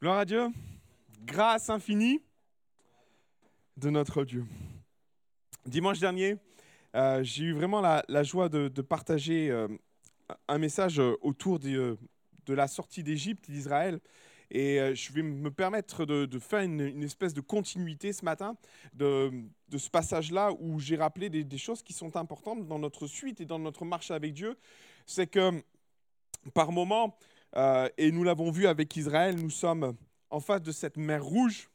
Gloire à Dieu. Grâce infinie de notre Dieu. Dimanche dernier, euh, j'ai eu vraiment la, joie de, partager euh, un message autour de, la sortie d'Égypte, d'Israël. Et euh, je vais me permettre de, faire une, espèce de continuité ce matin de, de ce passage-là où j'ai rappelé des, des, choses qui sont importantes dans notre suite et dans notre marche avec Dieu. C'est que par moment, euh, et nous l'avons vu avec Israël, nous sommes en face de cette mer rouge,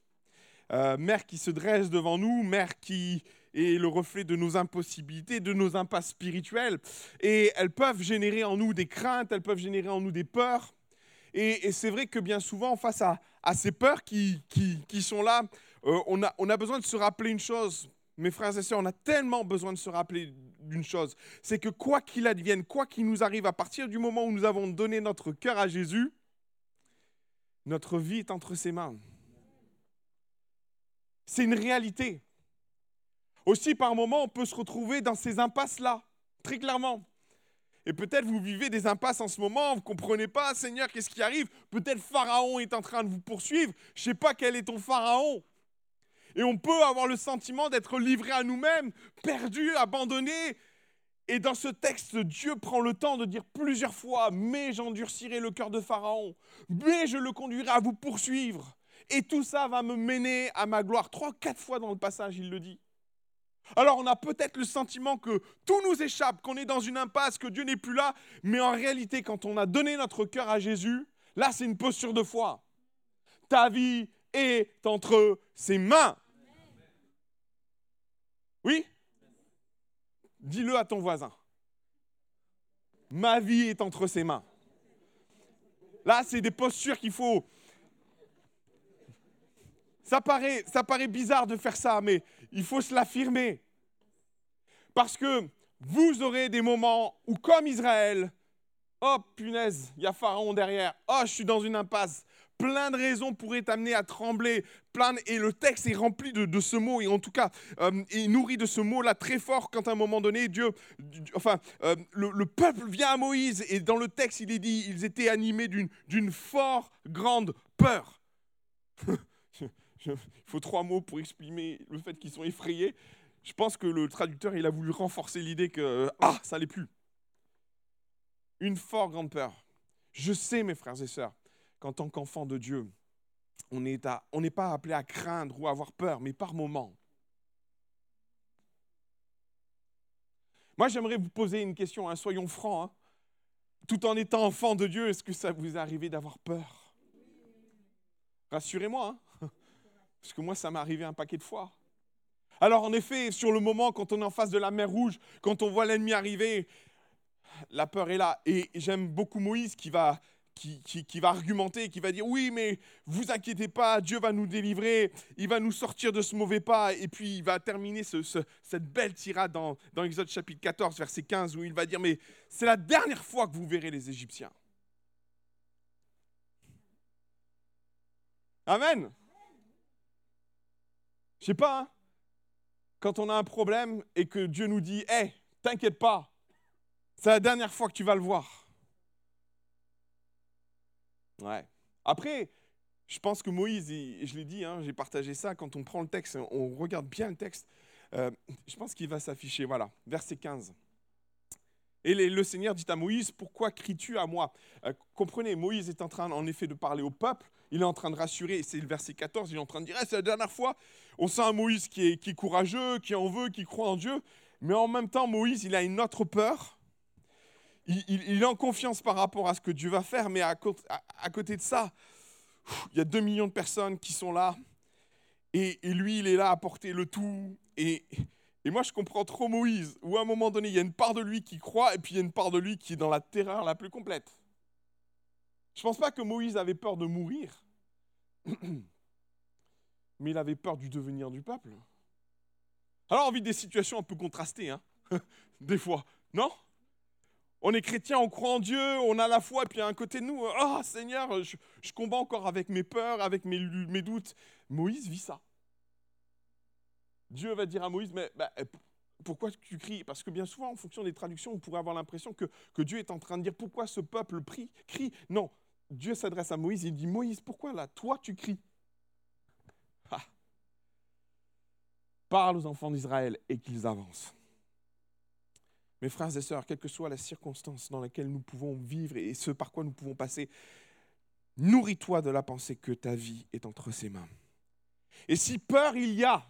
euh, mer qui se dresse devant nous, mer qui est le reflet de nos impossibilités, de nos impasses spirituelles. Et elles peuvent générer en nous des craintes, elles peuvent générer en nous des peurs. Et, c'est vrai que bien souvent, face à, ces peurs qui, sont là, euh, on a besoin de se rappeler une chose. Mes frères et sœurs, on a tellement besoin de se rappeler d'une chose, c'est que quoi qu'il advienne, quoi qu'il nous arrive, à partir du moment où nous avons donné notre cœur à Jésus, notre vie est entre ses mains. C'est une réalité. Aussi, par moments, on peut se retrouver dans ces impasses-là, très clairement. Et peut-être vous vivez des impasses en ce moment, vous ne comprenez pas, Seigneur, qu'est-ce qui arrive? Peut-être Pharaon est en train de vous poursuivre. Je ne sais pas quel est ton Pharaon. Et on peut avoir le sentiment d'être livré à nous-mêmes, perdu, abandonné. Et dans ce texte, Dieu prend le temps de dire plusieurs fois, mais j'endurcirai le cœur de Pharaon, mais je le conduirai à vous poursuivre. Et tout ça va me mener à ma gloire. Trois, quatre fois dans le passage, il le dit. Alors on a peut-être le sentiment que tout nous échappe, qu'on est dans une impasse, que Dieu n'est plus là, mais en réalité, quand on a donné notre cœur à Jésus, là c'est une posture de foi. Ta vie est entre ses mains. Oui? Dis-le à ton voisin. Ma vie est entre ses mains. Là, c'est des postures qu'il faut. Ça paraît, ça paraît bizarre de faire ça, mais il faut se l'affirmer. Parce que vous aurez des moments où, comme Israël, oh punaise, il y a Pharaon derrière, oh je suis dans une impasse, plein de raisons pourraient t'amener à trembler. Plein et le texte est rempli de, ce mot, et en tout cas, euh, est nourri de ce mot-là très fort quand à un moment donné, Dieu, enfin, euh, le, peuple vient à Moïse, et dans le texte, il est dit, ils étaient animés d'une fort grande peur. il faut trois mots pour exprimer le fait qu'ils sont effrayés. Je pense que le traducteur, il a voulu renforcer l'idée que, ah, ça n'allait plus. Une fort grande peur. Je sais, mes frères et sœurs, qu'en tant qu'enfant de Dieu, on n'est pas appelé à craindre ou à avoir peur, mais par moments. Moi, j'aimerais vous poser une question, hein, soyons francs. Hein. Tout en étant enfant de Dieu, est-ce que ça vous est arrivé d'avoir peur? Rassurez-moi, hein. parce que moi, ça m'est arrivé un paquet de fois. Alors, en effet, sur le moment, quand on est en face de la mer Rouge, quand on voit l'ennemi arriver, la peur est là. Et j'aime beaucoup Moïse qui va qui, va argumenter, qui va dire oui, mais vous inquiétez pas, Dieu va nous délivrer, il va nous sortir de ce mauvais pas, et puis il va terminer cette belle tirade dans, dans Exode chapitre 14, verset 15, où il va dire mais c'est la dernière fois que vous verrez les Égyptiens. Amen. Je sais pas, quand on a un problème et que Dieu nous dit, hé, t'inquiète pas, c'est la dernière fois que tu vas le voir. Après, je pense que Moïse, je l'ai dit, hein, j'ai partagé ça, quand on prend le texte, on regarde bien le texte, euh, je pense qu'il va s'afficher, voilà, verset 15. Et le Seigneur dit à Moïse, pourquoi cries-tu à moi? Euh, Comprenez, Moïse est en train en effet de parler au peuple, il est en train de rassurer, c'est le verset 14, il est en train de dire, eh, c'est la dernière fois, on sent un Moïse qui est courageux, qui en veut, qui croit en Dieu, mais en même temps, Moïse, il a une autre peur, il, est en confiance par rapport à ce que Dieu va faire, mais à, côté de ça, il y a deux millions de personnes qui sont là, et, lui, il est là à porter le tout. Et, et, moi, je comprends trop Moïse, où à un moment donné, il y a une part de lui qui croit, et puis il y a une part de lui qui est dans la terreur la plus complète. Je ne pense pas que Moïse avait peur de mourir, mais il avait peur du devenir du peuple. Alors, on vit des situations un peu contrastées, hein des fois, non? On est chrétien, on croit en Dieu, on a la foi, et puis à un côté de nous, oh, Seigneur, je, combats encore avec mes peurs, avec mes, doutes. Moïse vit ça. Dieu va dire à Moïse, mais bah, pourquoi tu cries? Parce que bien souvent, en fonction des traductions, on pourrait avoir l'impression que, Dieu est en train de dire pourquoi ce peuple prie, crie? Non, Dieu s'adresse à Moïse, il dit, Moïse, pourquoi là, toi, tu cries? Parle aux enfants d'Israël et qu'ils avancent. Mes frères et sœurs, quelle que soit la circonstance dans laquelle nous pouvons vivre et ce par quoi nous pouvons passer, nourris-toi de la pensée que ta vie est entre ses mains. Et si peur il y a,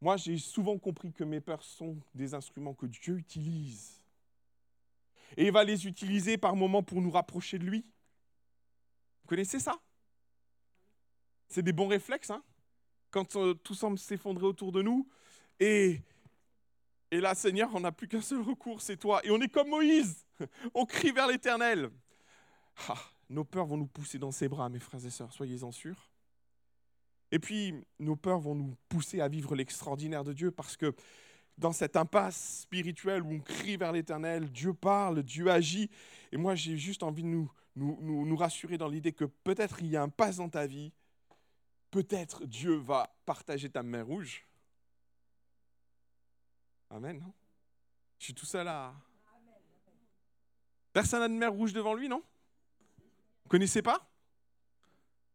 moi j'ai souvent compris que mes peurs sont des instruments que Dieu utilise. Et il va les utiliser par moments pour nous rapprocher de lui. Vous connaissez ça? C'est des bons réflexes, hein? Quand euh, tout semble s'effondrer autour de nous. Et et là, Seigneur, on n'a plus qu'un seul recours, c'est toi. Et on est comme Moïse. On crie vers l'Éternel. Ah, nos peurs vont nous pousser dans ses bras, mes frères et sœurs, soyez-en sûrs. Et puis, nos peurs vont nous pousser à vivre l'extraordinaire de Dieu parce que dans cette impasse spirituelle où on crie vers l'Éternel, Dieu parle, Dieu agit. Et moi, j'ai juste envie de nous, nous, nous, nous rassurer dans l'idée que peut-être il y a un pas dans ta vie, peut-être Dieu va partager ta main rouge, Amen, non? Je suis tout seul là. Personne n'a de mer rouge devant lui, non? Vous connaissez pas?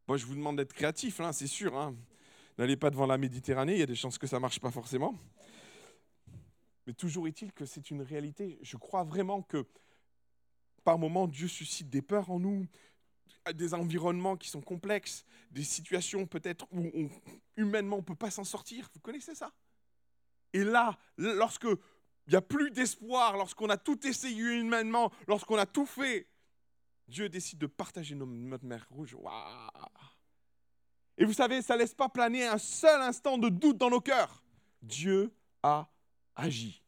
Moi, je vous demande d'être créatif, hein, c'est sûr. Hein. N'allez pas devant la Méditerranée, il y a des chances que ça ne marche pas forcément. Mais toujours est-il que c'est une réalité. Je crois vraiment que par moments, Dieu suscite des peurs en nous, des environnements qui sont complexes, des situations peut-être où humainement on ne peut pas s'en sortir. Vous connaissez ça? Et là, lorsque il n'y a plus d'espoir, lorsqu'on a tout essayé humainement, lorsqu'on a tout fait, Dieu décide de partager notre mer rouge. Et vous savez, ça ne laisse pas planer un seul instant de doute dans nos cœurs. Dieu a agi.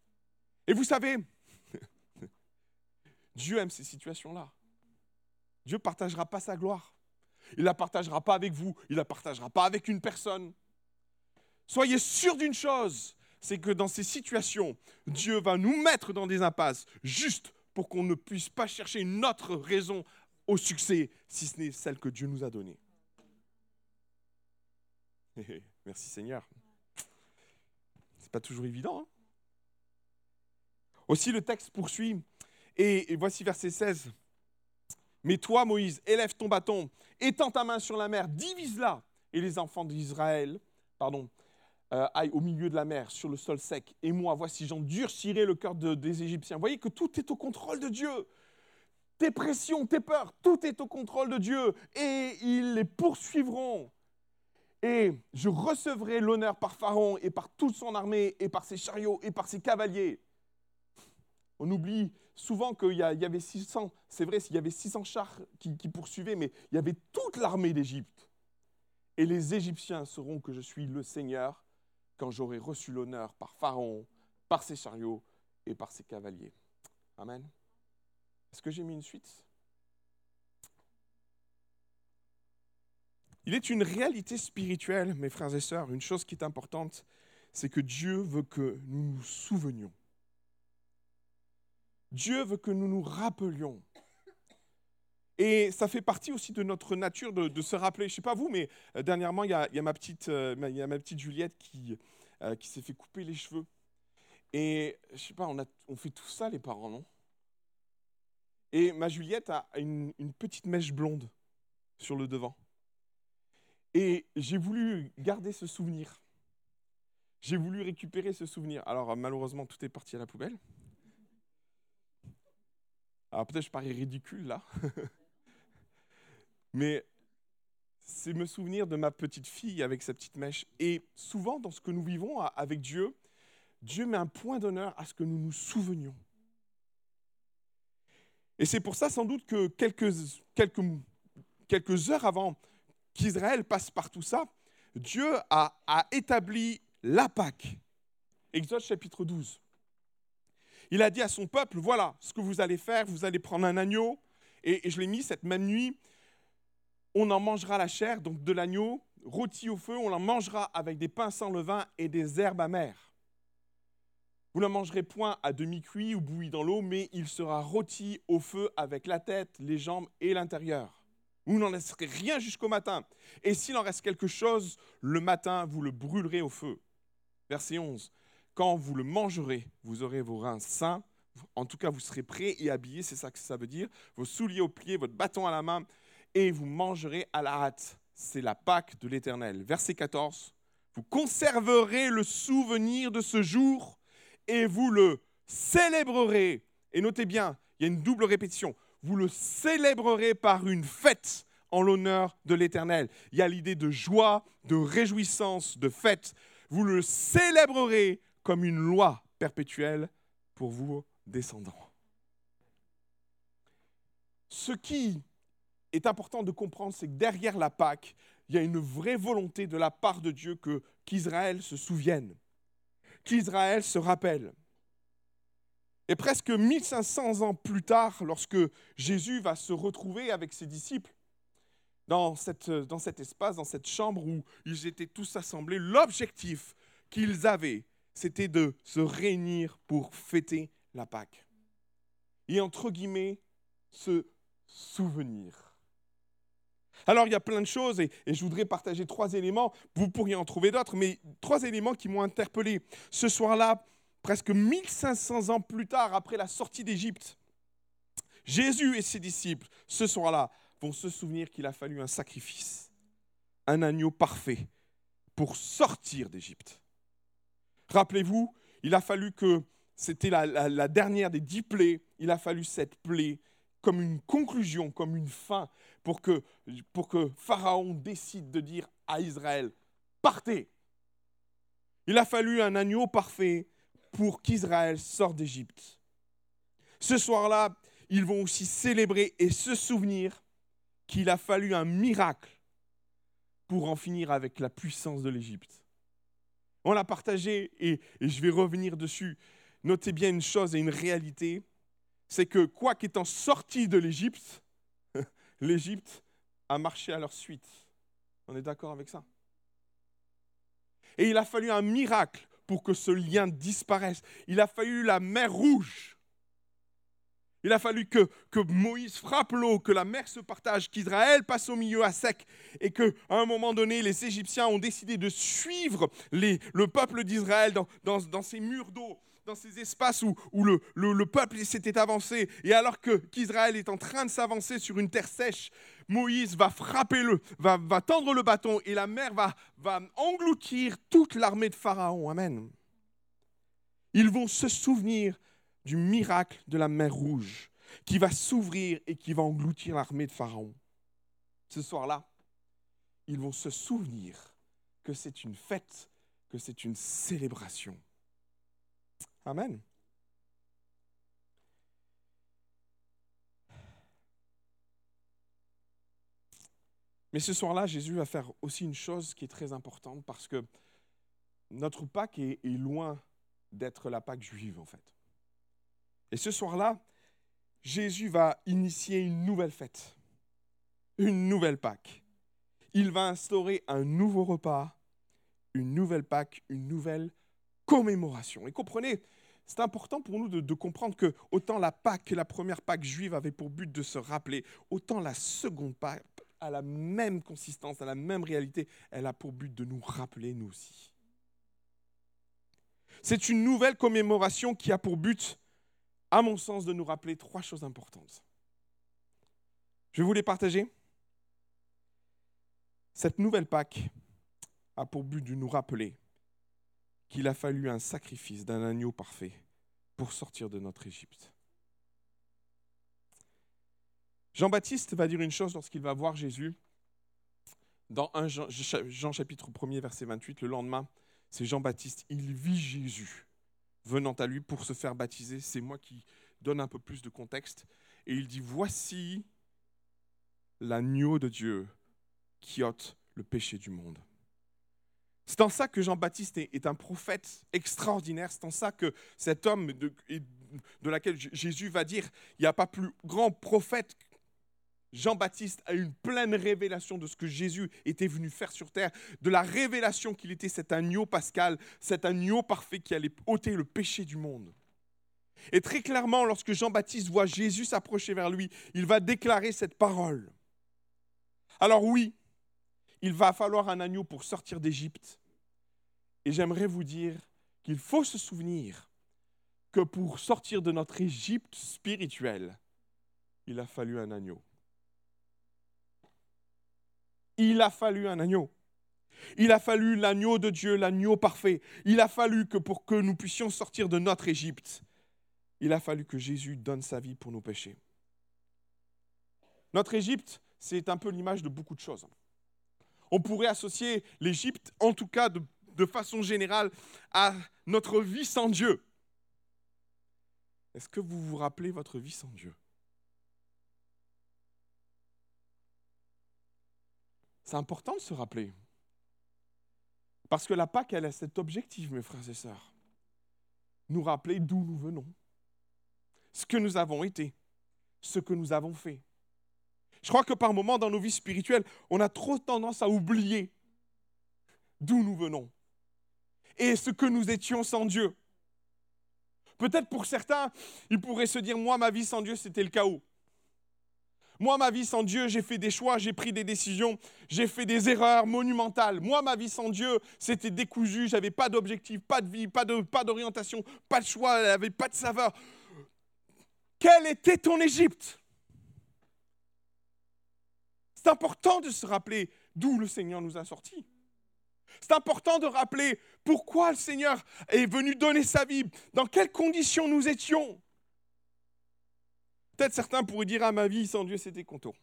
Et vous savez, Dieu aime ces situations-là. Dieu ne partagera pas sa gloire. Il ne la partagera pas avec vous. Il ne la partagera pas avec une personne. Soyez sûr d'une chose, c'est que dans ces situations, Dieu va nous mettre dans des impasses juste pour qu'on ne puisse pas chercher une autre raison au succès, si ce n'est celle que Dieu nous a donnée. Merci Seigneur. C'est pas toujours évident. Hein. Aussi, le texte poursuit, et, et voici verset 16. Mais toi, Moïse, élève ton bâton, étends ta main sur la mer, divise-la, et les enfants d'Israël, pardon, euh, aille au milieu de la mer, sur le sol sec, et moi, voici, j'endurcirai le cœur des Égyptiens. Vous voyez que tout est au contrôle de Dieu. Tes pressions, tes peurs, tout est au contrôle de Dieu, et ils les poursuivront. Et je recevrai l'honneur par Pharaon et par toute son armée, et par ses chariots, et par ses cavaliers. On oublie souvent qu'il y, avait 600, c'est vrai, il y avait 600 chars qui poursuivaient, mais il y avait toute l'armée d'Égypte. Et les Égyptiens sauront que je suis le Seigneur quand j'aurai reçu l'honneur par Pharaon, par ses chariots et par ses cavaliers. Amen. Est-ce que j'ai mis une suite? Il est une réalité spirituelle, mes frères et sœurs, une chose qui est importante, c'est que Dieu veut que nous nous souvenions. Dieu veut que nous nous rappelions et ça fait partie aussi de notre nature de, se rappeler. Je ne sais pas vous, mais euh, dernièrement, il y, a, ma petite, euh, Juliette qui, euh, qui s'est fait couper les cheveux. Et je ne sais pas, on, fait tout ça, les parents, non? Et ma Juliette a une, petite mèche blonde sur le devant. Et j'ai voulu garder ce souvenir. J'ai voulu récupérer ce souvenir. Alors malheureusement, tout est parti à la poubelle. Alors peut-être je parais ridicule là. Mais c'est me souvenir de ma petite fille avec sa petite mèche. Et souvent, dans ce que nous vivons avec Dieu, Dieu met un point d'honneur à ce que nous nous souvenions. Et c'est pour ça, sans doute, que quelques, quelques, quelques heures avant qu'Israël passe par tout ça, Dieu a, a établi la Pâque. Exode chapitre 12. Il a dit à son peuple, voilà ce que vous allez faire, vous allez prendre un agneau, et, et je l'ai mis cette même nuit, on en mangera la chair, donc de l'agneau, rôti au feu, on en mangera avec des pains sans levain et des herbes amères. Vous ne mangerez point à demi-cuit ou bouilli dans l'eau, mais il sera rôti au feu avec la tête, les jambes et l'intérieur. Vous n'en laisserez rien jusqu'au matin. Et s'il en reste quelque chose, le matin, vous le brûlerez au feu. Verset 11. Quand vous le mangerez, vous aurez vos reins sains, en tout cas, vous serez prêts et habillés, c'est ça que ça veut dire. Vos souliers aux pieds, votre bâton à la main, et vous mangerez à la hâte. C'est la Pâque de l'Éternel. Verset 14. Vous conserverez le souvenir de ce jour et vous le célébrerez. Et notez bien, il y a une double répétition. Vous le célébrerez par une fête en l'honneur de l'Éternel. Il y a l'idée de joie, de réjouissance, de fête. Vous le célébrerez comme une loi perpétuelle pour vos descendants. Ce qui est important de comprendre, c'est que derrière la Pâque, il y a une vraie volonté de la part de Dieu que qu'Israël se souvienne, qu'Israël se rappelle. Et presque 1500 ans plus tard, lorsque Jésus va se retrouver avec ses disciples dans, cette, dans cet espace, dans cette chambre où ils étaient tous assemblés, l'objectif qu'ils avaient, c'était de se réunir pour fêter la Pâque. Et entre guillemets, se souvenir. Alors il y a plein de choses et, je voudrais partager trois éléments. Vous pourriez en trouver d'autres, mais trois éléments qui m'ont interpellé. Ce soir-là, presque 1500 ans plus tard, après la sortie d'Égypte, Jésus et ses disciples, ce soir-là, vont se souvenir qu'il a fallu un sacrifice, un agneau parfait pour sortir d'Égypte. Rappelez-vous, il a fallu que, c'était la, dernière des dix plaies, il a fallu cette plaie comme une conclusion, comme une fin, pour que, pour que Pharaon décide de dire à Israël, partez. Il a fallu un agneau parfait pour qu'Israël sorte d'Égypte. Ce soir-là, ils vont aussi célébrer et se souvenir qu'il a fallu un miracle pour en finir avec la puissance de l'Égypte. On l'a partagé et, et, je vais revenir dessus. Notez bien une chose et une réalité c'est que quoi qu'étant sorti de l'Égypte, l'Égypte a marché à leur suite. On est d'accord avec ça? Et il a fallu un miracle pour que ce lien disparaisse. Il a fallu la mer rouge. Il a fallu que, Moïse frappe l'eau, que la mer se partage, qu'Israël passe au milieu à sec, et qu'à un moment donné, les Égyptiens ont décidé de suivre le peuple d'Israël dans, dans ces murs d'eau dans ces espaces où, le, le, peuple s'était avancé, et alors que qu'Israël est en train de s'avancer sur une terre sèche, Moïse va frapper le, va, va tendre le bâton, et la mer va, va engloutir toute l'armée de Pharaon. Amen. Ils vont se souvenir du miracle de la mer rouge, qui va s'ouvrir et qui va engloutir l'armée de Pharaon. Ce soir-là, ils vont se souvenir que c'est une fête, que c'est une célébration. Amen. Mais ce soir-là, Jésus va faire aussi une chose qui est très importante parce que notre Pâque est, loin d'être la Pâque juive en fait. Et ce soir-là, Jésus va initier une nouvelle fête, une nouvelle Pâque. Il va instaurer un nouveau repas, une nouvelle Pâque, une nouvelle commémoration. Et comprenez, c'est important pour nous de, comprendre que autant la Pâque, la première Pâque juive avait pour but de se rappeler, autant la seconde Pâque a la même consistance, a la même réalité, elle a pour but de nous rappeler nous aussi. C'est une nouvelle commémoration qui a pour but, à mon sens, de nous rappeler trois choses importantes. Je vais vous les partager. Cette nouvelle Pâque a pour but de nous rappeler qu'il a fallu un sacrifice d'un agneau parfait pour sortir de notre Égypte. Jean-Baptiste va dire une chose lorsqu'il va voir Jésus. Dans Jean, Jean chapitre 1er, verset 28, le lendemain, c'est Jean-Baptiste, il vit Jésus venant à lui pour se faire baptiser. C'est moi qui donne un peu plus de contexte. Et il dit, voici l'agneau de Dieu qui ôte le péché du monde. C'est en ça que Jean-Baptiste est, un prophète extraordinaire. C'est en ça que cet homme de, laquelle Jésus va dire, il n'y a pas plus grand prophète Jean-Baptiste a une pleine révélation de ce que Jésus était venu faire sur terre, de la révélation qu'il était cet agneau pascal, cet agneau parfait qui allait ôter le péché du monde. Et très clairement, lorsque Jean-Baptiste voit Jésus s'approcher vers lui, il va déclarer cette parole. Alors oui, il va falloir un agneau pour sortir d'Égypte. Et j'aimerais vous dire qu'il faut se souvenir que pour sortir de notre Égypte spirituelle, il a fallu un agneau. Il a fallu un agneau. Il a fallu l'agneau de Dieu, l'agneau parfait. Il a fallu que pour que nous puissions sortir de notre Égypte, il a fallu que Jésus donne sa vie pour nos péchés. Notre Égypte, c'est un peu l'image de beaucoup de choses. On pourrait associer l'Égypte, en tout cas de, façon générale, à notre vie sans Dieu. Est-ce que vous vous rappelez votre vie sans Dieu? C'est important de se rappeler. Parce que la Pâque, elle a cet objectif, mes frères et sœurs. Nous rappeler d'où nous venons, ce que nous avons été, ce que nous avons fait. Je crois que par moments dans nos vies spirituelles, on a trop tendance à oublier d'où nous venons et ce que nous étions sans Dieu. Peut-être pour certains, ils pourraient se dire, moi, ma vie sans Dieu, c'était le chaos. Moi, ma vie sans Dieu, j'ai fait des choix, j'ai pris des décisions, j'ai fait des erreurs monumentales. Moi, ma vie sans Dieu, c'était décousu, j'avais pas d'objectif, pas de vie, pas de pas d'orientation, pas de choix, elle avait pas de saveur. Quelle était ton Égypte? C'est important de se rappeler d'où le Seigneur nous a sortis. C'est important de rappeler pourquoi le Seigneur est venu donner sa vie, dans quelles conditions nous étions. Peut-être certains pourraient dire, à ah, ma vie sans Dieu, c'était coton.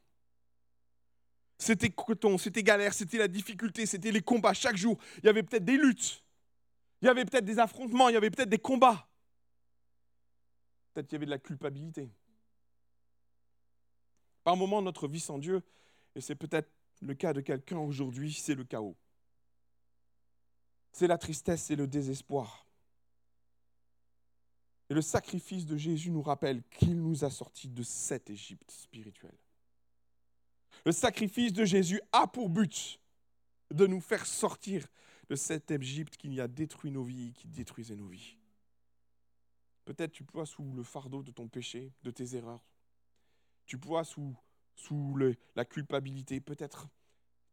C'était coton, c'était galère, c'était la difficulté, c'était les combats chaque jour. Il y avait peut-être des luttes, il y avait peut-être des affrontements, il y avait peut-être des combats. Peut-être qu'il y avait de la culpabilité. Par moment, notre vie sans Dieu, et c'est peut-être le cas de quelqu'un aujourd'hui, c'est le chaos. C'est la tristesse, c'est le désespoir. Et le sacrifice de Jésus nous rappelle qu'il nous a sortis de cette Égypte spirituelle. Le sacrifice de Jésus a pour but de nous faire sortir de cette Égypte qui a détruit nos vies, qui détruisait nos vies. Peut-être tu poids sous le fardeau de ton péché, de tes erreurs. Tu poids sous, sous la culpabilité. Peut-être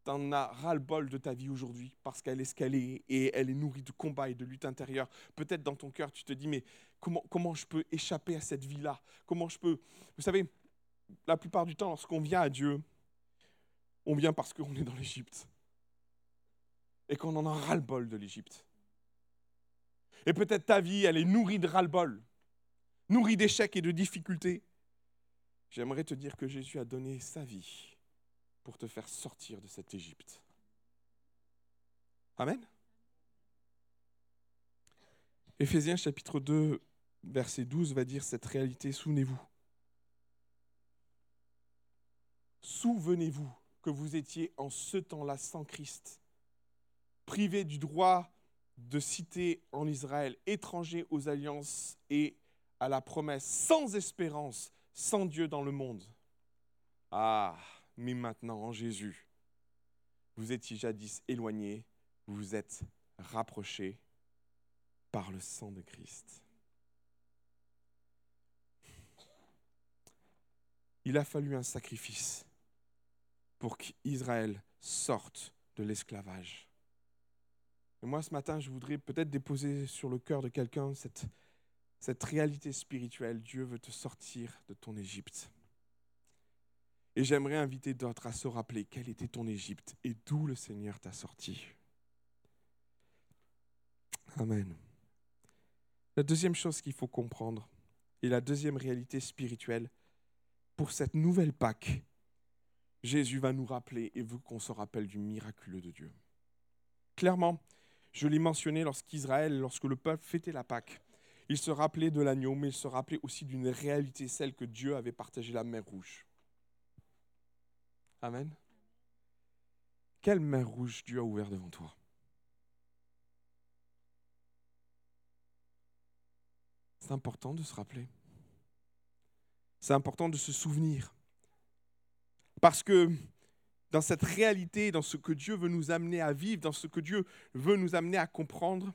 tu en as ras-le-bol de ta vie aujourd'hui parce qu'elle est ce qu'elle est et elle est nourrie de combats et de luttes intérieures. Peut-être dans ton cœur, tu te dis, mais comment, comment je peux échapper à cette vie-là? Comment je peux... Vous savez, la plupart du temps, lorsqu'on vient à Dieu, on vient parce qu'on est dans l'Égypte et qu'on en a ras-le-bol de l'Égypte. Et peut-être ta vie, elle est nourrie de ras-le-bol, nourrie d'échecs et de difficultés. J'aimerais te dire que Jésus a donné sa vie pour te faire sortir de cette Égypte. Amen. Éphésiens chapitre 2, verset 12 va dire cette réalité, souvenez-vous. Souvenez-vous que vous étiez en ce temps-là sans Christ, privé du droit de citer en Israël, étranger aux alliances et à la promesse, sans espérance, sans Dieu dans le monde. Ah, mais maintenant en Jésus, vous étiez jadis éloignés, vous êtes rapprochés par le sang de Christ. Il a fallu un sacrifice pour qu'Israël sorte de l'esclavage. Et moi, ce matin, je voudrais peut-être déposer sur le cœur de quelqu'un cette, cette réalité spirituelle. Dieu veut te sortir de ton Égypte. Et j'aimerais inviter d'autres à se rappeler quelle était ton Égypte et d'où le Seigneur t'a sorti. Amen. La deuxième chose qu'il faut comprendre, et la deuxième réalité spirituelle, pour cette nouvelle Pâque, Jésus va nous rappeler et veut qu'on se rappelle du miraculeux de Dieu. Clairement, je l'ai mentionné lorsqu'Israël, lorsque le peuple fêtait la Pâque, il se rappelait de l'agneau, mais il se rappelait aussi d'une réalité, celle que Dieu avait partagé la mer rouge. Amen. Quelle mer rouge Dieu a ouvert devant toi? C'est important de se rappeler. C'est important de se souvenir. Parce que dans cette réalité, dans ce que Dieu veut nous amener à vivre, dans ce que Dieu veut nous amener à comprendre,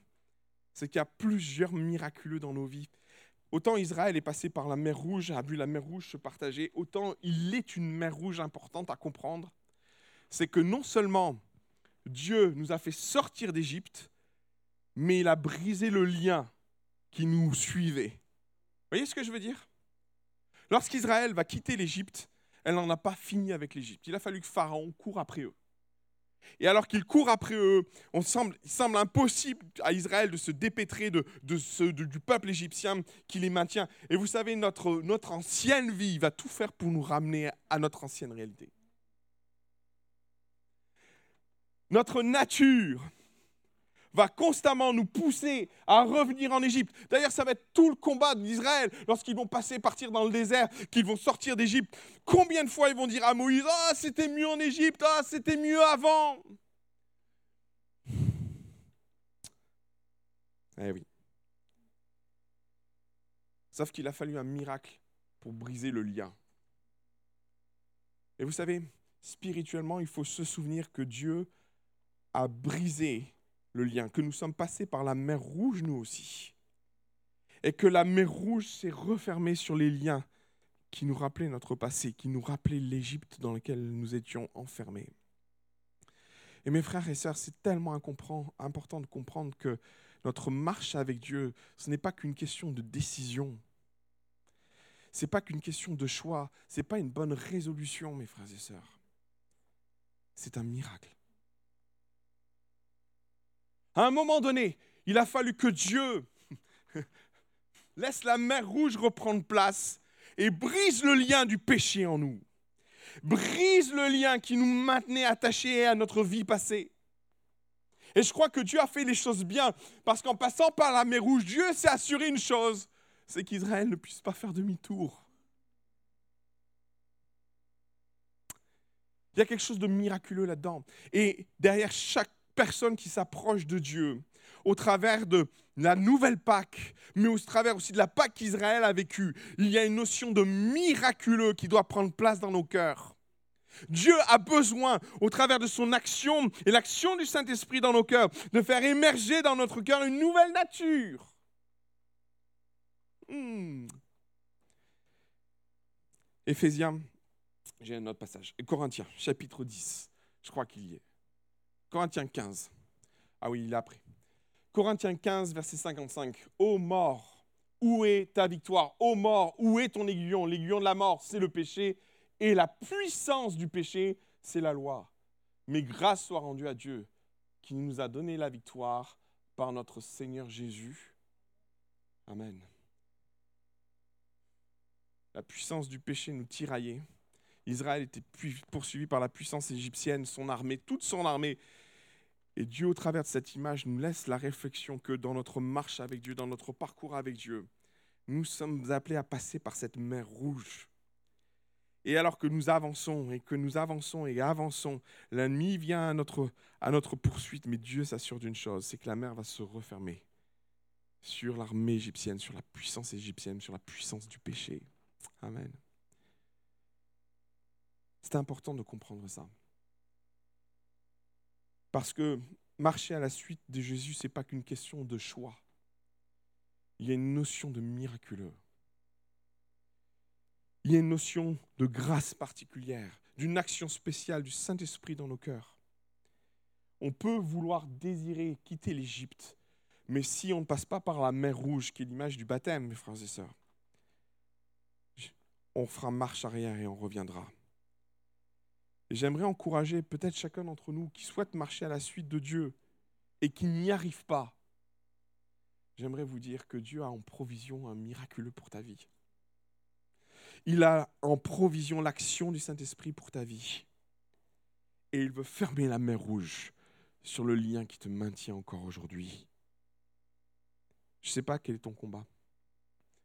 c'est qu'il y a plusieurs miraculeux dans nos vies. Autant Israël est passé par la mer Rouge, a vu la mer Rouge se partager, autant il est une mer Rouge importante à comprendre. C'est que non seulement Dieu nous a fait sortir d'Égypte, mais il a brisé le lien qui nous suivait voyez ce que je veux dire? Lorsqu'Israël va quitter l'Égypte, elle n'en a pas fini avec l'Égypte. Il a fallu que Pharaon court après eux. Et alors qu'il court après eux, on semble, il semble impossible à Israël de se dépêtrer du peuple égyptien qui les maintient. Et vous savez, notre ancienne vie va tout faire pour nous ramener à notre ancienne réalité. Notre nature va constamment nous pousser à revenir en Égypte. D'ailleurs, ça va être tout le combat d'Israël lorsqu'ils vont passer, partir dans le désert, qu'ils vont sortir d'Égypte. Combien de fois ils vont dire à Moïse Ah, c'était mieux en Égypte, ah, c'était mieux avant Eh oui. Sauf qu'il a fallu un miracle pour briser le lien. Et vous savez, spirituellement, il faut se souvenir que Dieu a brisé le lien, que nous sommes passés par la mer Rouge nous aussi, et que la mer Rouge s'est refermée sur les liens qui nous rappelaient notre passé, qui nous rappelaient l'Égypte dans laquelle nous étions enfermés. Et mes frères et sœurs, c'est tellement important de comprendre que notre marche avec Dieu, ce n'est pas qu'une question de décision. Ce n'est pas qu'une question de choix. Ce n'est pas une bonne résolution, mes frères et sœurs. C'est un miracle. À un moment donné, il a fallu que Dieu laisse la mer rouge reprendre place et brise le lien du péché en nous. Brise le lien qui nous maintenait attachés à notre vie passée. Et je crois que Dieu a fait les choses bien, parce qu'en passant par la mer rouge, Dieu s'est assuré une chose, c'est qu'Israël ne puisse pas faire demi-tour. Il y a quelque chose de miraculeux là-dedans. Et derrière chaque personne qui s'approche de Dieu, au travers de la nouvelle Pâque, mais au travers aussi de la Pâque qu'Israël a vécue, il y a une notion de miraculeux qui doit prendre place dans nos cœurs. Dieu a besoin, au travers de son action et l'action du Saint-Esprit dans nos cœurs, de faire émerger dans notre cœur une nouvelle nature. Hmm. Éphésiens, j'ai un autre passage. Corinthiens, chapitre 10, je crois qu'il y est. Corinthiens 15. Ah oui, il a après. Corinthiens 15, verset 55. Ô mort, où est ta victoire? Ô mort, où est ton aiguillon? L'aiguillon de la mort, c'est le péché. Et la puissance du péché, c'est la loi. Mais grâce soit rendue à Dieu, qui nous a donné la victoire par notre Seigneur Jésus. Amen. La puissance du péché nous tiraillait. Israël était poursuivi par la puissance égyptienne, son armée, toute son armée et Dieu, au travers de cette image, nous laisse la réflexion que dans notre marche avec Dieu, dans notre parcours avec Dieu, nous sommes appelés à passer par cette mer rouge. Et alors que nous avançons et que nous avançons et avançons, l'ennemi vient à notre, à notre poursuite, mais Dieu s'assure d'une chose, c'est que la mer va se refermer sur l'armée égyptienne, sur la puissance égyptienne, sur la puissance du péché. Amen. C'est important de comprendre ça. Parce que marcher à la suite de Jésus, ce n'est pas qu'une question de choix. Il y a une notion de miraculeux. Il y a une notion de grâce particulière, d'une action spéciale du Saint-Esprit dans nos cœurs. On peut vouloir désirer quitter l'Égypte, mais si on ne passe pas par la mer rouge, qui est l'image du baptême, mes frères et sœurs, on fera marche arrière et on reviendra. J'aimerais encourager peut-être chacun d'entre nous qui souhaite marcher à la suite de Dieu et qui n'y arrive pas. J'aimerais vous dire que Dieu a en provision un miraculeux pour ta vie. Il a en provision l'action du Saint-Esprit pour ta vie. Et il veut fermer la mer rouge sur le lien qui te maintient encore aujourd'hui. Je ne sais pas quel est ton combat.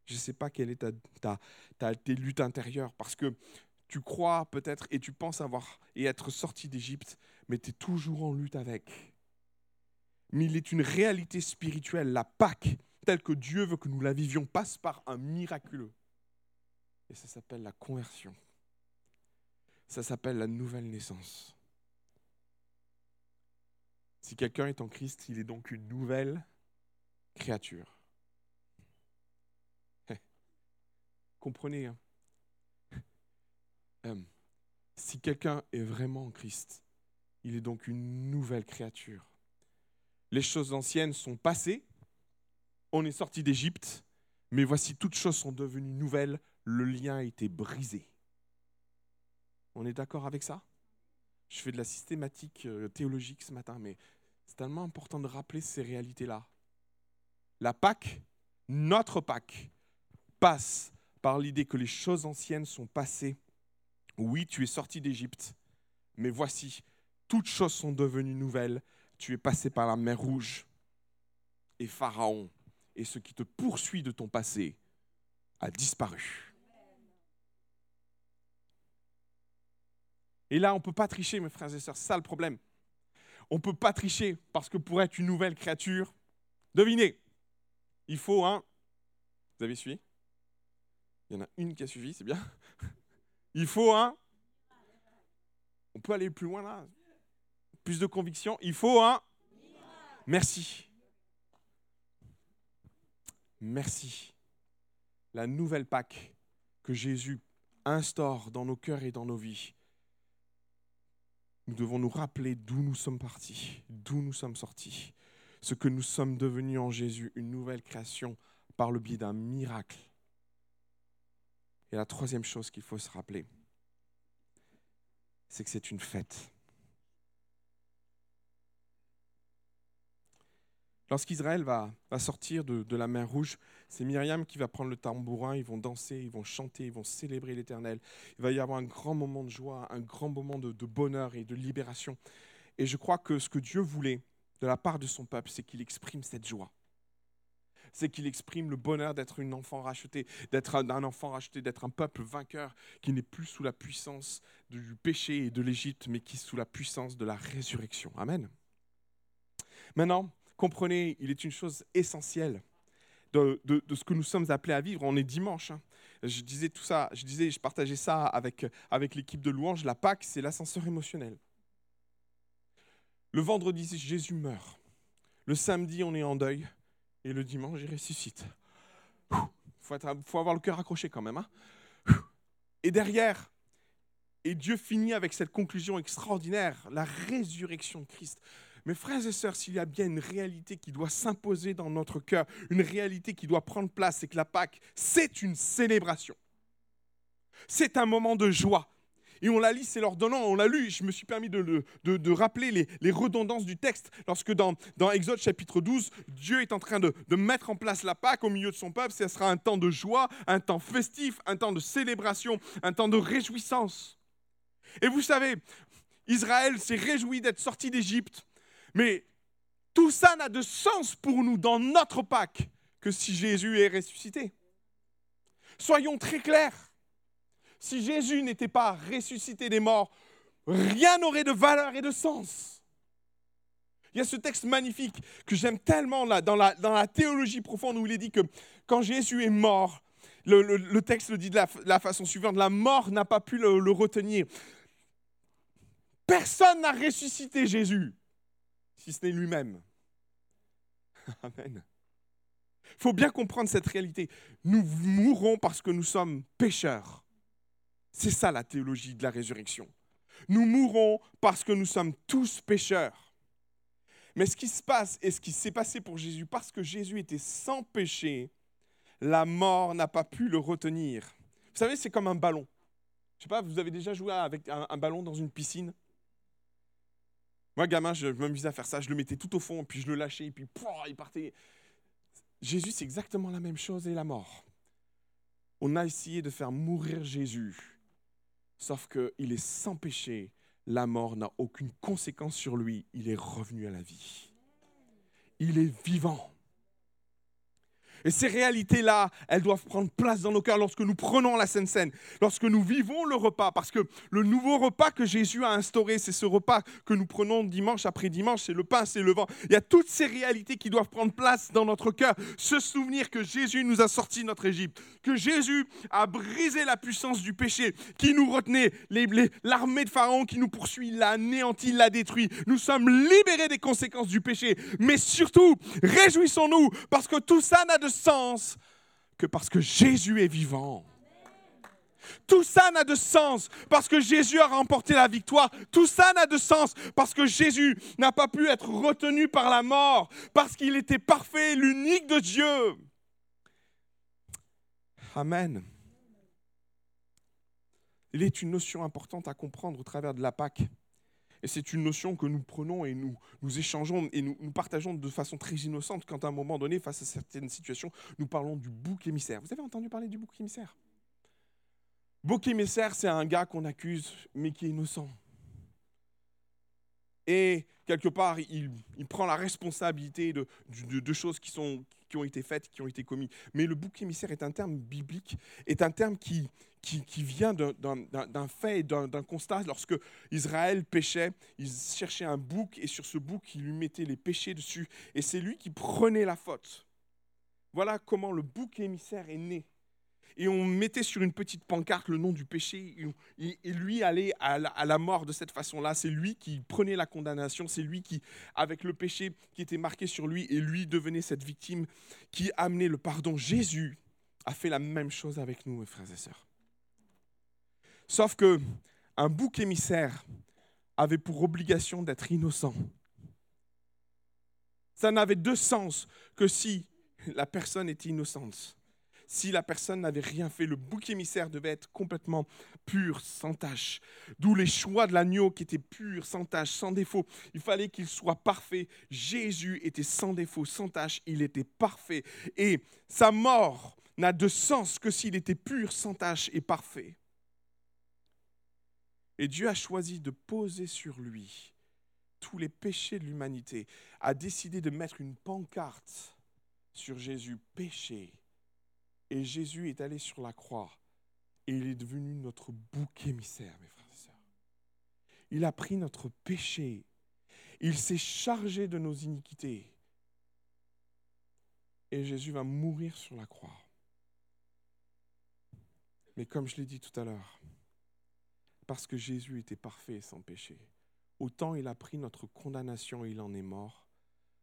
Je ne sais pas quelle est ta, tes luttes intérieures. Parce que tu crois peut-être et tu penses avoir et être sorti d'Égypte, mais tu es toujours en lutte avec. Mais il est une réalité spirituelle. La Pâque, telle que Dieu veut que nous la vivions, passe par un miraculeux. Et ça s'appelle la conversion. Ça s'appelle la nouvelle naissance. Si quelqu'un est en Christ, il est donc une nouvelle créature. Comprenez, hein si quelqu'un est vraiment en Christ, il est donc une nouvelle créature. Les choses anciennes sont passées, on est sorti d'Égypte, Mais voici, toutes choses sont devenues nouvelles, le lien a été brisé. On est d'accord avec ça? Je fais de la systématique euh, théologique ce matin, mais c'est tellement important de rappeler ces réalités-là. La Pâque, notre Pâque, passe par l'idée que les choses anciennes sont passées. Oui, tu es sorti d'Égypte, mais voici, toutes choses sont devenues nouvelles. Tu es passé par la mer Rouge. Et Pharaon et ce qui te poursuit de ton passé a disparu. Et là, on ne peut pas tricher, mes frères et sœurs, c'est ça le problème. On ne peut pas tricher parce que pour être une nouvelle créature, devinez, il faut un... Vous avez suivi? Il y en a une qui a suivi, c'est bien. Il faut un... On peut aller plus loin là Plus de conviction. Il faut un... Merci. Merci. La nouvelle Pâque que Jésus instaure dans nos cœurs et dans nos vies nous devons nous rappeler d'où nous sommes partis, d'où nous sommes sortis, ce que nous sommes devenus en Jésus, une nouvelle création par le biais d'un miracle. Et la troisième chose qu'il faut se rappeler, c'est que c'est une fête. Lorsqu'Israël va, sortir de, la mer Rouge, c'est Myriam qui va prendre le tambourin, ils vont danser, ils vont chanter, ils vont célébrer l'Éternel. Il va y avoir un grand moment de joie, un grand moment de, bonheur et de libération. Et je crois que ce que Dieu voulait de la part de son peuple, c'est qu'il exprime cette joie. C'est qu'il exprime le bonheur d'être un enfant racheté, d'être un enfant racheté, d'être un peuple vainqueur qui n'est plus sous la puissance du péché et de l'Égypte, mais qui est sous la puissance de la résurrection. Amen. Maintenant, comprenez, il est une chose essentielle de, ce que nous sommes appelés à vivre. On est dimanche. Hein. Je disais tout ça, je disais, je partageais ça avec, l'équipe de louange. La Pâque, c'est l'ascenseur émotionnel. Le vendredi, Jésus meurt. Le samedi, on est en deuil. Et le dimanche, il ressuscite. Il faut, avoir le cœur accroché quand même. Hein. Et derrière, et Dieu finit avec cette conclusion extraordinaire, la résurrection de Christ. Mes frères et sœurs, s'il y a bien une réalité qui doit s'imposer dans notre cœur, une réalité qui doit prendre place, c'est que la Pâque, c'est une célébration. C'est un moment de joie. Et on l'a lu, c'est l'ordonnant, on l'a lu, je me suis permis de, de, rappeler les, redondances du texte, lorsque dans, dans Exode chapitre 12, Dieu est en train de, mettre en place la Pâque au milieu de son peuple, ce sera un temps de joie, un temps festif, un temps de célébration, un temps de réjouissance. Et vous savez, Israël s'est réjoui d'être sorti d'Égypte, mais tout ça n'a de sens pour nous dans notre Pâque que si Jésus est ressuscité. Soyons très clairs. Si Jésus n'était pas ressuscité des morts, rien n'aurait de valeur et de sens. Il y a ce texte magnifique que j'aime tellement là, dans, la, dans la théologie profonde où il est dit que quand Jésus est mort, le, texte le dit de la, façon suivante, la mort n'a pas pu le retenir. Personne n'a ressuscité Jésus si ce n'est lui-même. Amen. Il faut bien comprendre cette réalité. Nous mourrons parce que nous sommes pécheurs. C'est ça la théologie de la résurrection. Nous mourrons parce que nous sommes tous pécheurs. Mais ce qui se passe et ce qui s'est passé pour Jésus, parce que Jésus était sans péché, la mort n'a pas pu le retenir. Vous savez, c'est comme un ballon. Je sais pas, vous avez déjà joué avec un ballon dans une piscine? Moi, gamin, je m'amusais à faire ça. Je le mettais tout au fond, puis je le lâchais, et puis il partait. Jésus, c'est exactement la même chose et la mort. On a essayé de faire mourir Jésus, sauf qu'il est sans péché. La mort n'a aucune conséquence sur lui. Il est revenu à la vie. Il est vivant. Et ces réalités-là, elles doivent prendre place dans nos cœurs lorsque nous prenons la Sainte Seine, lorsque nous vivons le repas. Parce que le nouveau repas que Jésus a instauré, c'est ce repas que nous prenons dimanche après dimanche, c'est le pain, c'est le vent. Il y a toutes ces réalités qui doivent prendre place dans notre cœur. Se souvenir que Jésus nous a sortis de notre Égypte, que Jésus a brisé la puissance du péché qui nous retenait, l'armée de Pharaon qui nous poursuit, l'a anéanti, l'a détruit. Nous sommes libérés des conséquences du péché. Mais surtout, réjouissons-nous parce que tout ça n'a de sens que parce que Jésus est vivant. Tout ça n'a de sens parce que Jésus a remporté la victoire. Tout ça n'a de sens parce que Jésus n'a pas pu être retenu par la mort, parce qu'il était parfait, l'unique de Dieu. Amen. Il est une notion importante à comprendre au travers de la Pâque. Et c'est une notion que nous prenons et nous, échangeons et nous, partageons de façon très innocente quand à un moment donné, face à certaines situations, nous parlons du bouc émissaire. Vous avez entendu parler du bouc émissaire? Bouc émissaire, c'est un gars qu'on accuse, mais qui est innocent. Et quelque part, il, prend la responsabilité de, de, de choses qui, sont, qui ont été faites, qui ont été commises. Mais le bouc émissaire est un terme biblique, est un terme qui, qui, vient d'un fait, d'un constat. Lorsque Israël péchait, il cherchait un bouc et sur ce bouc, il lui mettait les péchés dessus. Et c'est lui qui prenait la faute. Voilà comment le bouc émissaire est né et on mettait sur une petite pancarte le nom du péché, et, lui allait à la, mort de cette façon-là. C'est lui qui prenait la condamnation, c'est lui qui, avec le péché qui était marqué sur lui, et lui devenait cette victime qui amenait le pardon. Jésus a fait la même chose avec nous, mes frères et sœurs. Sauf que un bouc émissaire avait pour obligation d'être innocent. Ça n'avait de sens que si la personne était innocente si la personne n'avait rien fait. Le bouc émissaire devait être complètement pur, sans tache. D'où les choix de l'agneau qui était pur, sans tache, sans défaut. Il fallait qu'il soit parfait. Jésus était sans défaut, sans tache. Il était parfait. Et sa mort n'a de sens que s'il était pur, sans tache et parfait. Et Dieu a choisi de poser sur lui tous les péchés de l'humanité, a décidé de mettre une pancarte sur Jésus, péché, et Jésus est allé sur la croix et il est devenu notre bouc émissaire, mes frères et sœurs. Il a pris notre péché. Il s'est chargé de nos iniquités. Et Jésus va mourir sur la croix. Mais comme je l'ai dit tout à l'heure, parce que Jésus était parfait et sans péché, autant il a pris notre condamnation et il en est mort,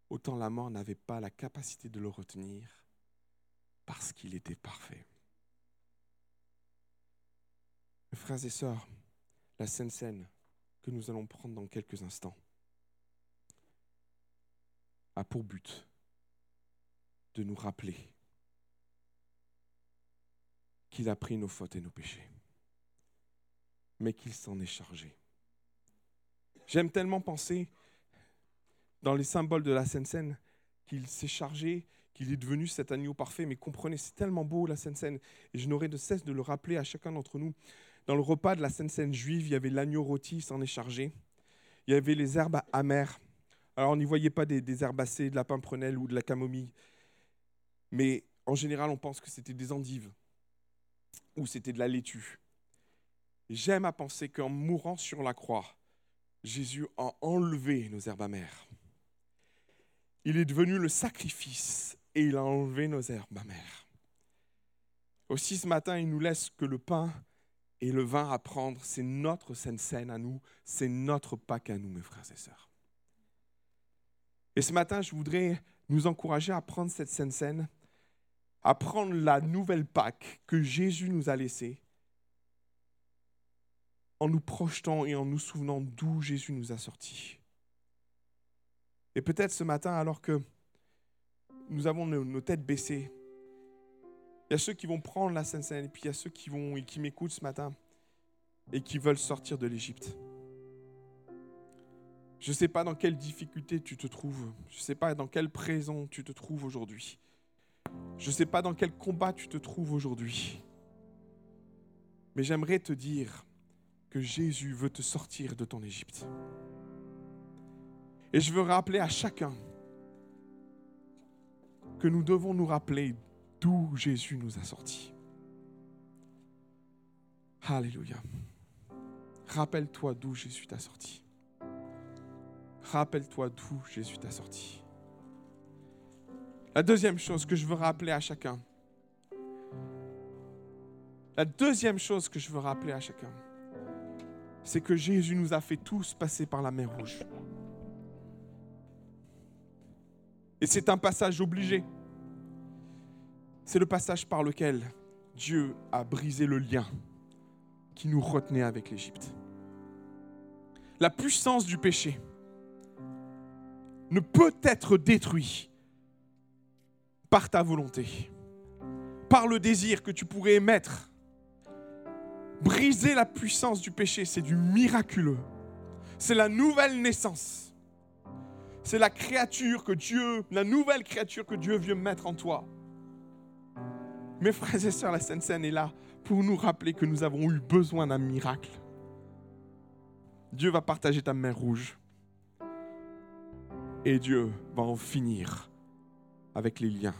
autant la mort n'avait pas la capacité de le retenir parce qu'il était parfait. Frères et sœurs, la Sainte Seine que nous allons prendre dans quelques instants a pour but de nous rappeler qu'il a pris nos fautes et nos péchés, mais qu'il s'en est chargé. J'aime tellement penser dans les symboles de la Sainte Seine qu'il s'est chargé qu'il est devenu cet agneau parfait. Mais comprenez, c'est tellement beau la Sainte Seine. Et je n'aurai de cesse de le rappeler à chacun d'entre nous. Dans le repas de la Sainte Seine juive, il y avait l'agneau rôti, s'en est chargé. Il y avait les herbes amères. Alors on n'y voyait pas des, herbacées, de la pimprenelle ou de la camomille. Mais en général, on pense que c'était des endives ou c'était de la laitue. J'aime à penser qu'en mourant sur la croix, Jésus a enlevé nos herbes amères. Il est devenu le sacrifice et il a enlevé nos herbes amères. Aussi ce matin, il nous laisse que le pain et le vin à prendre, c'est notre sainte scène à nous, c'est notre Pâque à nous, mes frères et sœurs. Et ce matin, je voudrais nous encourager à prendre cette sainte scène, à prendre la nouvelle Pâque que Jésus nous a laissée, en nous projetant et en nous souvenant d'où Jésus nous a sortis. Et peut-être ce matin, alors que nous avons nos, têtes baissées. Il y a ceux qui vont prendre la Sainte Seine, et puis il y a ceux qui, vont, et qui m'écoutent ce matin et qui veulent sortir de l'Égypte. Je ne sais pas dans quelle difficulté tu te trouves. Je ne sais pas dans quelle prison tu te trouves aujourd'hui. Je ne sais pas dans quel combat tu te trouves aujourd'hui. Mais j'aimerais te dire que Jésus veut te sortir de ton Égypte. Et je veux rappeler à chacun que nous devons nous rappeler d'où Jésus nous a sortis. Alléluia. Rappelle-toi d'où Jésus t'a sorti. Rappelle-toi d'où Jésus t'a sorti. La deuxième chose que je veux rappeler à chacun, la deuxième chose que je veux rappeler à chacun, c'est que Jésus nous a fait tous passer par la mer rouge. Et c'est un passage obligé. C'est le passage par lequel Dieu a brisé le lien qui nous retenait avec l'Égypte. La puissance du péché ne peut être détruite par ta volonté, par le désir que tu pourrais émettre. Briser la puissance du péché, c'est du miraculeux. C'est la nouvelle naissance. C'est la créature que Dieu, la nouvelle créature que Dieu veut mettre en toi. Mes frères et sœurs, la Sainte Seine est là pour nous rappeler que nous avons eu besoin d'un miracle. Dieu va partager ta mer rouge. Et Dieu va en finir avec les liens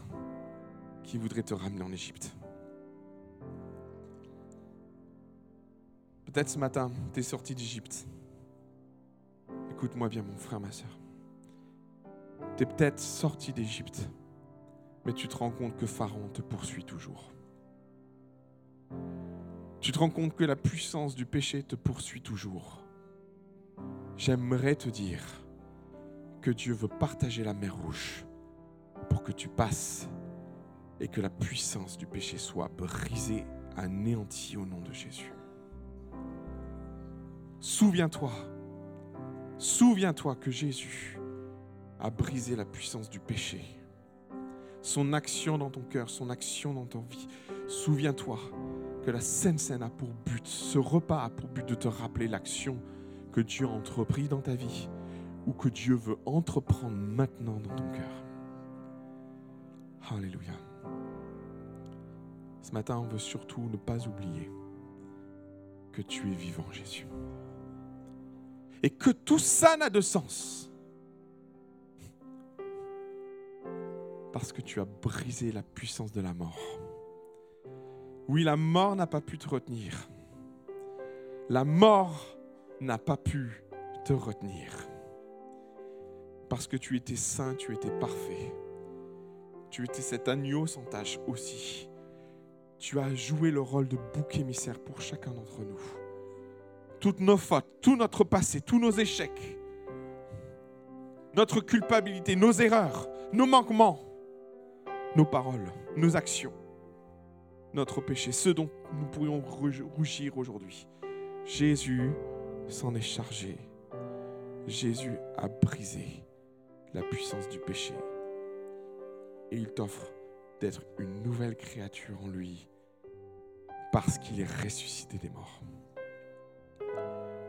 qui voudraient te ramener en Égypte. Peut-être ce matin, tu es sorti d'Égypte. Écoute-moi bien, mon frère, ma soeur. Tu es peut-être sorti d'Égypte, mais tu te rends compte que Pharaon te poursuit toujours. Tu te rends compte que la puissance du péché te poursuit toujours. J'aimerais te dire que Dieu veut partager la mer rouge pour que tu passes et que la puissance du péché soit brisée, anéantie au nom de Jésus. Souviens-toi, souviens-toi que Jésus a brisé la puissance du péché. Son action dans ton cœur, son action dans ta vie. Souviens-toi que la Sainte Seine a pour but, ce repas a pour but de te rappeler l'action que Dieu a entrepris dans ta vie ou que Dieu veut entreprendre maintenant dans ton cœur. Alléluia. Ce matin, on veut surtout ne pas oublier que tu es vivant, Jésus. Et que tout ça n'a de sens. Parce que tu as brisé la puissance de la mort. Oui, la mort n'a pas pu te retenir. La mort n'a pas pu te retenir. Parce que tu étais saint, tu étais parfait. Tu étais cet agneau sans tache aussi. Tu as joué le rôle de bouc émissaire pour chacun d'entre nous. Toutes nos fautes, tout notre passé, tous nos échecs, notre culpabilité, nos erreurs, nos manquements, nos paroles, nos actions, notre péché, ce dont nous pourrions rougir aujourd'hui. Jésus s'en est chargé. Jésus a brisé la puissance du péché. Et il t'offre d'être une nouvelle créature en lui parce qu'il est ressuscité des morts.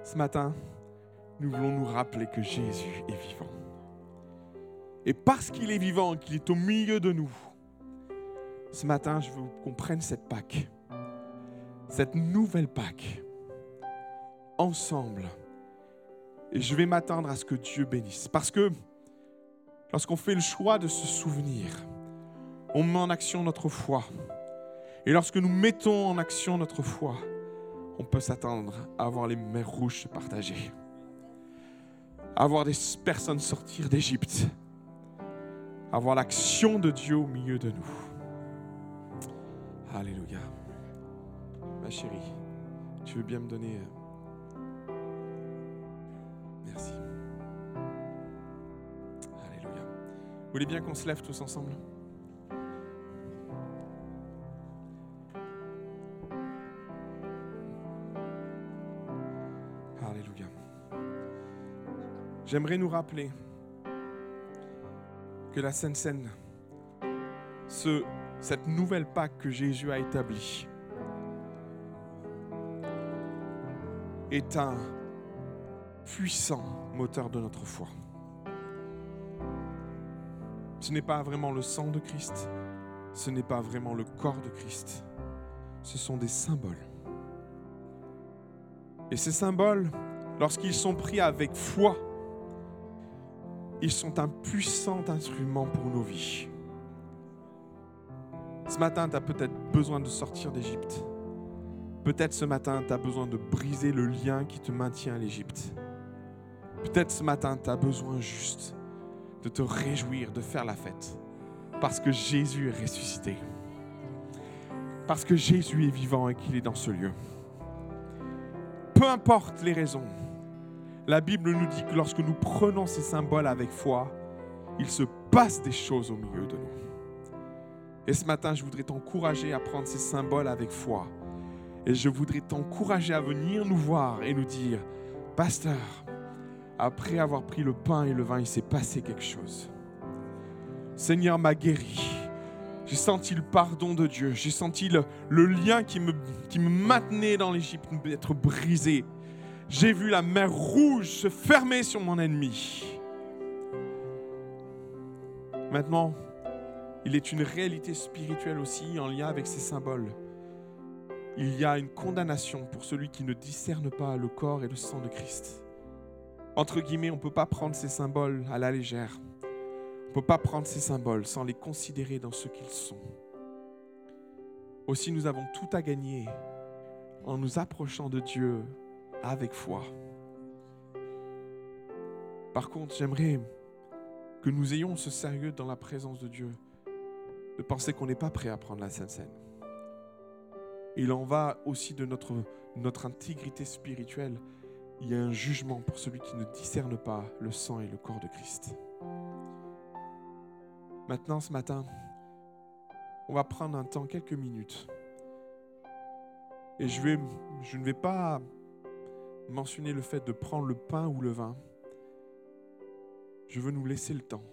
Ce matin, nous voulons nous rappeler que Jésus est vivant. Et parce qu'il est vivant, qu'il est au milieu de nous, ce matin, je veux qu'on prenne cette Pâque, cette nouvelle Pâque, ensemble. Et je vais m'attendre à ce que Dieu bénisse. Parce que lorsqu'on fait le choix de se souvenir, on met en action notre foi. Et lorsque nous mettons en action notre foi, on peut s'attendre à avoir les mers rouges se partager, à voir des personnes sortir d'Égypte, à voir l'action de Dieu au milieu de nous. Alléluia. Ma chérie, tu veux bien me donner... Euh, Vous voulez bien qu'on se lève tous ensemble? Alléluia. J'aimerais nous rappeler que la Sainte Seine, ce, cette nouvelle Pâque que Jésus a établie, est un puissant moteur de notre foi. Ce n'est pas vraiment le sang de Christ, ce n'est pas vraiment le corps de Christ, ce sont des symboles. Et ces symboles, lorsqu'ils sont pris avec foi, ils sont un puissant instrument pour nos vies. Ce matin, tu as peut-être besoin de sortir d'Égypte. Peut-être ce matin, tu as besoin de briser le lien qui te maintient à l'Égypte. Peut-être ce matin, tu as besoin juste de te réjouir, de faire la fête. Parce que Jésus est ressuscité. Parce que Jésus est vivant et qu'il est dans ce lieu. Peu importe les raisons, la Bible nous dit que lorsque nous prenons ces symboles avec foi, il se passe des choses au milieu de nous. Et ce matin, je voudrais t'encourager à prendre ces symboles avec foi. Et je voudrais t'encourager à venir nous voir et nous dire, Pasteur, après avoir pris le pain et le vin, il s'est passé quelque chose. Seigneur m'a guéri. J'ai senti le pardon de Dieu. J'ai senti le, lien qui me, qui me maintenait dans l'Égypte être brisé. J'ai vu la mer rouge se fermer sur mon ennemi. Maintenant, il est une réalité spirituelle aussi en lien avec ces symboles. Il y a une condamnation pour celui qui ne discerne pas le corps et le sang de Christ. Entre guillemets, on ne peut pas prendre ces symboles à la légère. On ne peut pas prendre ces symboles sans les considérer dans ce qu'ils sont. Aussi, nous avons tout à gagner en nous approchant de Dieu avec foi. Par contre, j'aimerais que nous ayons ce sérieux dans la présence de Dieu, de penser qu'on n'est pas prêt à prendre la Sainte Seine. Il en va aussi de notre, notre intégrité spirituelle. Il y a un jugement pour celui qui ne discerne pas le sang et le corps de Christ. Maintenant, ce matin, on va prendre un temps, quelques minutes. Et je, vais, je ne vais pas mentionner le fait de prendre le pain ou le vin. Je veux nous laisser le temps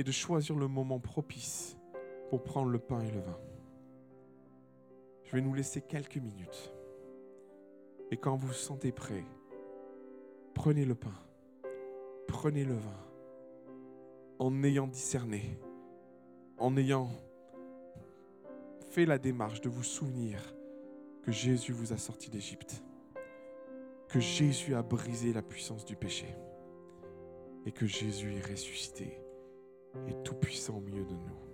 et de choisir le moment propice pour prendre le pain et le vin. Je vais nous laisser quelques minutes. Et quand vous vous sentez prêt, prenez le pain, prenez le vin, en ayant discerné, en ayant fait la démarche de vous souvenir que Jésus vous a sorti d'Égypte, que Jésus a brisé la puissance du péché et que Jésus est ressuscité et tout puissant au milieu de nous.